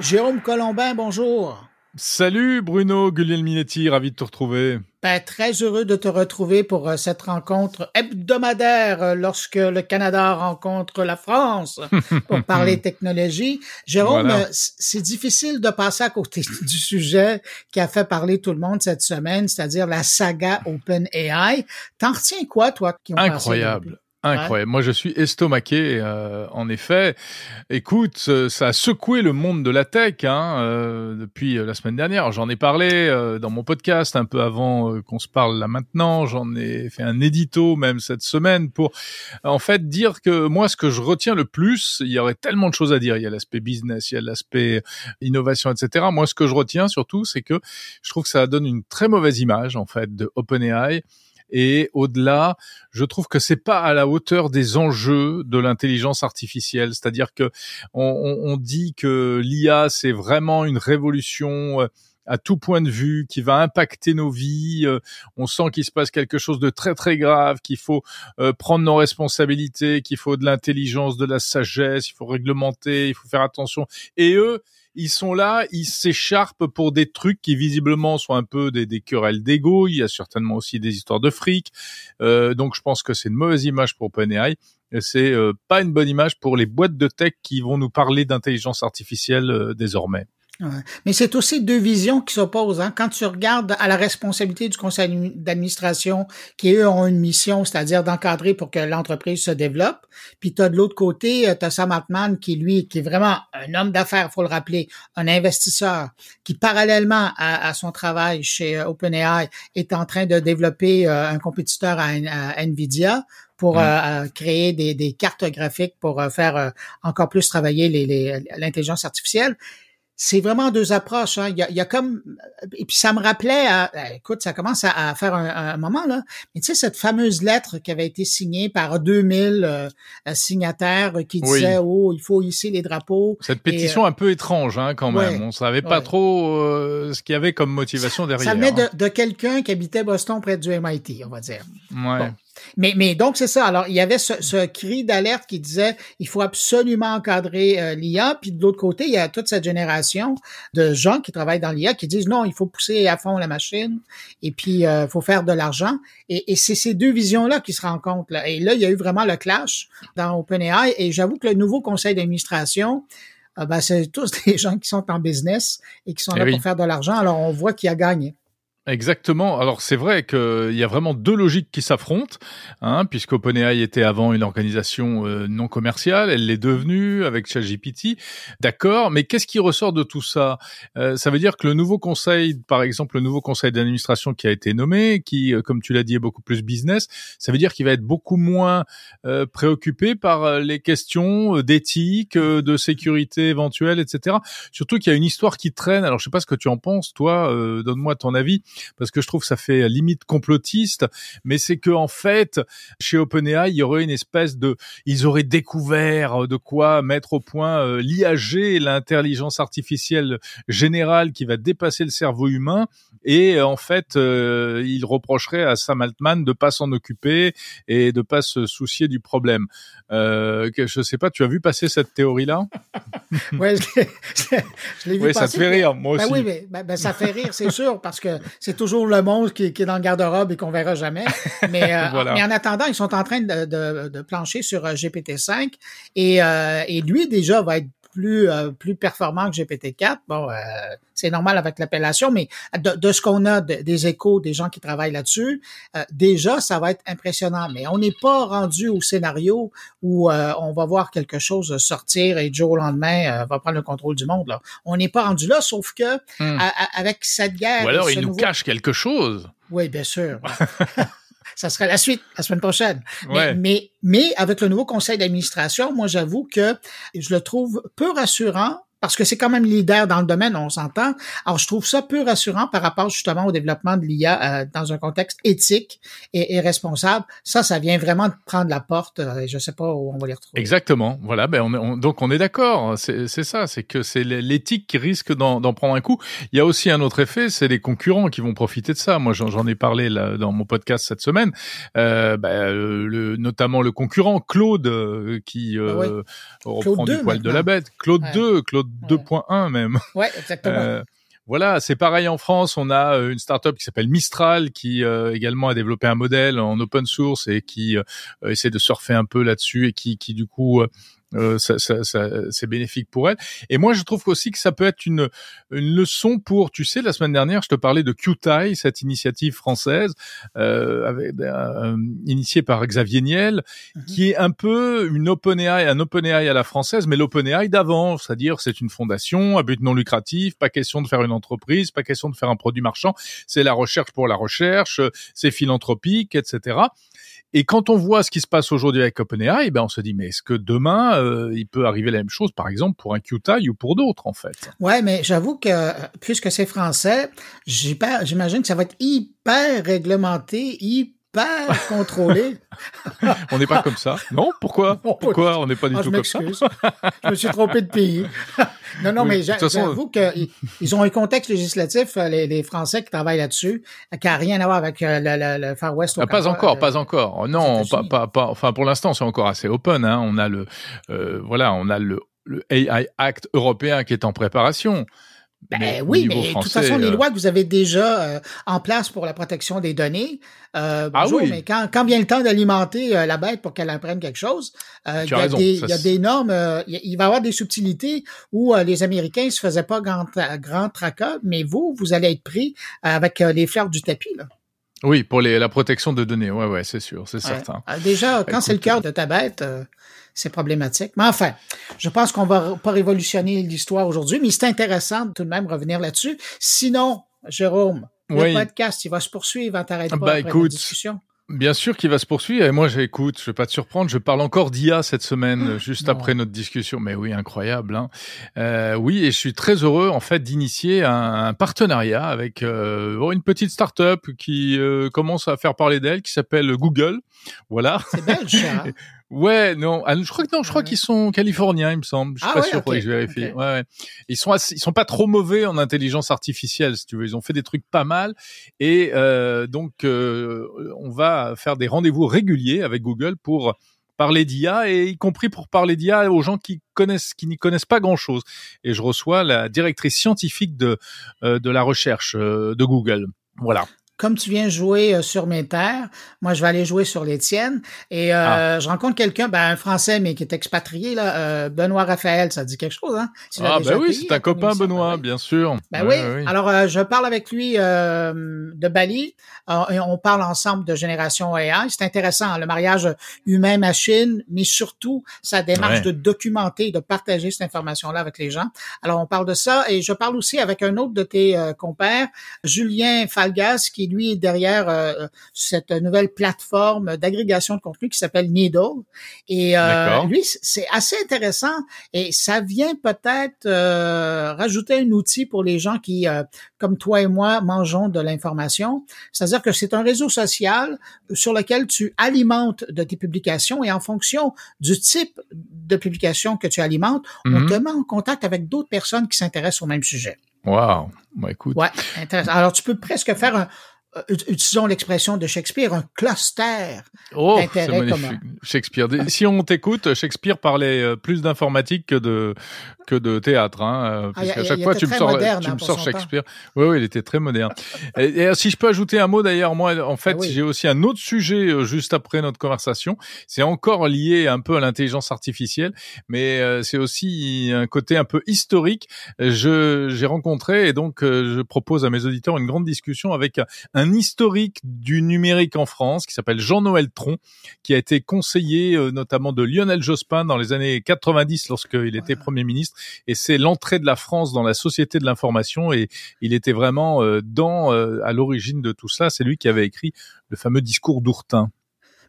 Jérôme Colombin, bonjour. Salut Bruno Guglielminetti, ravi de te retrouver. Ben, très heureux de te retrouver pour euh, cette rencontre hebdomadaire euh, lorsque le Canada rencontre la France pour parler technologie. Jérôme, euh, c'est difficile de passer à côté du sujet qui a fait parler tout le monde cette semaine, c'est-à-dire la saga OpenAI. T'en retiens quoi, toi, qui ont Incroyable. Incroyable. Moi, je suis estomaqué. Euh, en effet, écoute, ça a secoué le monde de la tech hein, euh, depuis la semaine dernière. J'en ai parlé euh, dans mon podcast un peu avant qu'on se parle là maintenant. J'en ai fait un édito même cette semaine pour, en fait, dire que moi, ce que je retiens le plus, il y aurait tellement de choses à dire. Il y a l'aspect business, il y a l'aspect innovation, etc. Moi, ce que je retiens surtout, c'est que je trouve que ça donne une très mauvaise image en fait de OpenAI et au-delà, je trouve que c'est pas à la hauteur des enjeux de l'intelligence artificielle. C'est-à-dire que on, dit que l'IA c'est vraiment une révolution euh, à tout point de vue, qui va impacter nos vies. Euh, on sent qu'il se passe quelque chose de très très grave, qu'il faut euh, prendre nos responsabilités, qu'il faut de l'intelligence, de la sagesse, il faut réglementer, il faut faire attention. Et eux, ils sont là, ils s'écharpent pour des trucs qui visiblement sont un peu des, des querelles d'ego. Il y a certainement aussi des histoires de fric. Euh, donc je pense que c'est une mauvaise image pour OpenAI. C'est euh, pas une bonne image pour les boîtes de tech qui vont nous parler d'intelligence artificielle euh, désormais. Mais c'est aussi deux visions qui s'opposent. Hein. Quand tu regardes à la responsabilité du conseil d'administration, qui eux ont une mission, c'est-à-dire d'encadrer pour que l'entreprise se développe, puis tu as de l'autre côté, euh, tu as Sam Altman qui, lui, qui est vraiment un homme d'affaires, faut le rappeler, un investisseur, qui parallèlement à, son travail chez euh, OpenAI est en train de développer euh, un compétiteur à, NVIDIA pour créer des, des, cartes graphiques pour faire encore plus travailler l'intelligence artificielle c'est vraiment deux approches. Hein. Il, y a, il, y a, comme et puis ça me rappelait, à, euh, écoute, ça commence à, faire un, moment là. Mais tu sais cette fameuse lettre qui avait été signée par 2000 euh, signataires qui disaient oh il faut hisser les drapeaux. Cette pétition euh, un peu étrange hein, quand même. On savait pas trop ce qu'il y avait comme motivation derrière. Ça venait de, hein. de quelqu'un qui habitait Boston près du MIT, on va dire. Ouais. Mais, mais donc, c'est ça. Alors, il y avait ce, ce cri d'alerte qui disait il faut absolument encadrer euh, l'IA. Puis de l'autre côté, il y a toute cette génération de gens qui travaillent dans l'IA qui disent non, il faut pousser à fond la machine et puis il euh, faut faire de l'argent. Et, et c'est ces deux visions-là qui se rencontrent. Là. Et là, il y a eu vraiment le clash dans OpenAI. Et j'avoue que le nouveau conseil d'administration, euh, ben, c'est tous des gens qui sont en business et qui sont eh là pour faire de l'argent. Alors, on voit qui a gagné. Exactement. Alors c'est vrai qu'il y a vraiment deux logiques qui s'affrontent, hein, puisque OpenAI était avant une organisation euh, non commerciale, elle l'est devenue avec ChatGPT. D'accord, mais qu'est-ce qui ressort de tout ça? Euh, Ça veut dire que le nouveau conseil, par exemple le nouveau conseil d'administration qui a été nommé, qui, euh, comme tu l'as dit, est beaucoup plus business, ça veut dire qu'il va être beaucoup moins préoccupé par les questions d'éthique, de sécurité éventuelle, etc. Surtout qu'il y a une histoire qui traîne. Alors je sais pas ce que tu en penses, toi. Donne-moi ton avis parce que je trouve que ça fait limite complotiste, mais c'est que en fait, chez OpenAI, il y aurait une espèce de, ils auraient découvert de quoi mettre au point euh, l'IAG, l'intelligence artificielle générale qui va dépasser le cerveau humain, et en fait, euh, ils reprocheraient à Sam Altman de pas s'en occuper et de pas se soucier du problème. Euh, je sais pas, tu as vu passer cette théorie-là? Ouais, je l'ai vu oui, ça te fait rire, moi ben aussi. oui, mais ben, ben, ça fait rire, c'est sûr, parce que c'est toujours le monstre qui, qui, est dans le garde-robe et qu'on verra jamais. Mais, euh, mais, en attendant, ils sont en train de, de, de plancher sur euh, GPT-5 et, euh, et lui déjà va être plus euh, plus performant que GPT-4. Bon, euh, c'est normal avec l'appellation, mais de, de ce qu'on a des échos des gens qui travaillent là-dessus, euh, déjà ça va être impressionnant. Mais on n'est pas rendu au scénario où on va voir quelque chose sortir et Joe au lendemain va prendre le contrôle du monde. Là. On n'est pas rendu là, sauf que hmm. avec cette guerre. Ou alors il nous cache quelque chose. Oui, bien sûr. ça serait la suite la semaine prochaine. Mais, mais, avec le nouveau conseil d'administration, moi j'avoue que je le trouve peu rassurant parce que c'est quand même leader dans le domaine, on s'entend. Alors, je trouve ça peu rassurant par rapport justement au développement de l'IA euh, dans un contexte éthique et, responsable. Ça, ça vient vraiment de prendre la porte. Euh, et je sais pas où on va les retrouver. Exactement. Voilà. Ben, on, donc on est d'accord. C'est ça. C'est que c'est l'éthique qui risque d'en prendre un coup. Il y a aussi un autre effet, c'est les concurrents qui vont profiter de ça. Moi, j'en ai parlé là, dans mon podcast cette semaine. Euh, ben, le, notamment le concurrent Claude qui euh, ah reprend du poil de la bête. Claude 2, Claude 2.1 même. Ouais, exactement. Voilà, c'est pareil en France. On a une startup qui s'appelle Mistral, qui également a développé un modèle en open source et qui essaie de surfer un peu là-dessus et qui, qui du coup euh, ça, ça, ça c'est bénéfique pour elle. Et moi, je trouve aussi que ça peut être une, une leçon pour, tu sais, la semaine dernière, je te parlais de QTI, cette initiative française, euh, avec, euh, initiée par Xavier Niel, mhm. qui est un peu une OpenAI, un OpenAI à la française, mais l'OpenAI d'avant, c'est-à-dire c'est une fondation à but non lucratif, pas question de faire une entreprise, pas question de faire un produit marchand, c'est la recherche pour la recherche, c'est philanthropique, etc. Et quand on voit ce qui se passe aujourd'hui avec OpenAI, ben on se dit mais est-ce que demain euh, il peut arriver la même chose, par exemple pour un QTI ou pour d'autres en fait. Ouais, mais j'avoue que puisque c'est français, j'imagine que ça va être hyper réglementé, hyper pas contrôlé. on n'est pas comme ça. Non, pourquoi? Pourquoi on n'est pas du ah, tout comme ça? Je me suis trompé de pays. non, non, mais j'avoue qu'ils ont un contexte législatif, euh, les, Français qui travaillent là-dessus, qui n'a rien à voir avec euh, le, Far West. Ah, pas encore, pas encore. Non, pas, pas, Enfin, pour l'instant, c'est encore assez open. Hein. On a le, euh, voilà, on a le, le AI Act européen qui est en préparation. Ben oui, mais de toute façon, les euh, lois que vous avez déjà euh, en place pour la protection des données, euh, ah bonjour, mais quand, quand vient le temps d'alimenter la bête pour qu'elle apprenne quelque chose, il y, a des, il y a des normes, il va y avoir des subtilités où les Américains se faisaient pas grand, grand tracas, mais vous, vous allez être pris avec les fleurs du tapis. Là. Oui, pour les, la protection de données, ouais, ouais, c'est sûr, c'est certain. déjà, quand c'est le cœur de ta bête, c'est problématique. Mais enfin, je pense qu'on va pas révolutionner l'histoire aujourd'hui, mais c'est intéressant de tout de même revenir là-dessus. Sinon, Jérôme, le podcast, il va se poursuivre, il t'arrêter pas bah, après écoute, la discussion. Bien sûr qu'il va se poursuivre et moi j'écoute, je vais pas te surprendre, je parle encore d'IA cette semaine juste après notre discussion, mais oui incroyable. Hein. Euh, oui et je suis très heureux en fait d'initier un, partenariat avec euh, une petite start-up qui euh, commence à faire parler d'elle, qui s'appelle Google. Voilà. C'est belge. Hein Ouais, non, ah, je crois que non, je crois qu'ils sont californiens, il me semble. Je suis ah pas sûr, okay. je vérifie. Ouais, ouais, Ils sont ils sont pas trop mauvais en intelligence artificielle, si tu veux. Ils ont fait des trucs pas mal, et euh, donc euh, on va faire des rendez-vous réguliers avec Google pour parler d'IA et y compris pour parler d'IA aux gens qui connaissent, qui n'y connaissent pas grand chose. Et je reçois la directrice scientifique de euh, de la recherche euh, de Google. Voilà comme tu viens jouer euh, sur mes terres, moi je vais aller jouer sur les tiennes. Et euh, ah. je rencontre quelqu'un, ben, un Français mais qui est expatrié là, euh, Benoît Raphaël, ça dit quelque chose, hein? Ah ben oui, c'est un copain Benoît, bien sûr. Ben oui. Alors je parle avec lui de Bali. et on parle ensemble de génération AI. C'est intéressant, le mariage humain-machine, mais surtout sa démarche de documenter, de partager cette information-là avec les gens. Alors on parle de ça et je parle aussi avec un autre de tes compères, Julien Falgas, qui lui derrière euh, cette nouvelle plateforme d'agrégation de contenu qui s'appelle Needle. Et euh, lui, c'est assez intéressant et ça vient peut-être euh, rajouter un outil pour les gens qui, comme toi et moi, mangeons de l'information. C'est-à-dire que c'est un réseau social sur lequel tu alimentes de tes publications et en fonction du type de publication que tu alimentes, on mhm. te met en contact avec d'autres personnes qui s'intéressent au même sujet. Wow. Bah, écoute. Ouais, intéressant. Alors, tu peux presque faire un, euh, utilisons l'expression de Shakespeare, un cluster oh, d'intérêts communs. Shakespeare. Si on t'écoute, Shakespeare parlait euh, plus d'informatique que de que de théâtre, hein, euh, ah, chaque fois tu me sors, tu me hein, sors Shakespeare. Oui, oui, il était très moderne. et, si je peux ajouter un mot d'ailleurs, moi, en fait, ah j'ai aussi un autre sujet juste après notre conversation. C'est encore lié un peu à l'intelligence artificielle, mais c'est aussi un côté un peu historique. Je j'ai rencontré et donc je propose à mes auditeurs une grande discussion avec un un historique du numérique en France qui s'appelle Jean-Noël Tron, qui a été conseiller euh, notamment de Lionel Jospin dans les années 90 lorsqu'il était Premier ministre. Et c'est l'entrée de la France dans la société de l'information et il était vraiment euh, dans euh, à l'origine de tout cela. C'est lui qui avait écrit le fameux discours d'Ourtin.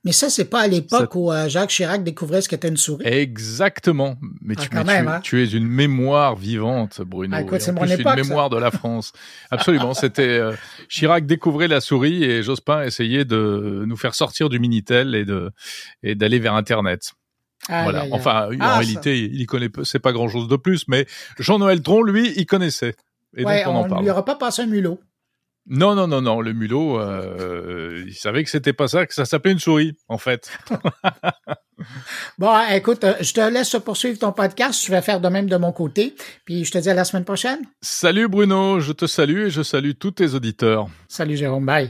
Mais ça, c'est pas à l'époque où euh, Jacques Chirac découvrait ce qu'était une souris. Exactement. Mais, ah, tu, hein. tu, es une mémoire vivante, Bruno. Ah, c'est mon époque, une mémoire de la France. Absolument. C'était euh, Chirac découvrait la souris et Jospin essayait de nous faire sortir du minitel et de et d'aller vers Internet. voilà. Enfin, en ah, réalité, il y connaît, c'est pas grand chose de plus, mais Jean-Noël Tron, lui, il connaissait. Et ouais, donc on, on lui aura pas passé un mulot. Non, non, non, non. Le mulot, euh, il savait que c'était pas ça, que ça s'appelait une souris, en fait. Bon, écoute, euh, je te laisse poursuivre ton podcast. Je vais faire de même de mon côté. Puis je te dis à la semaine prochaine. Salut Bruno, je te salue et je salue tous tes auditeurs. Salut Jérôme, bye.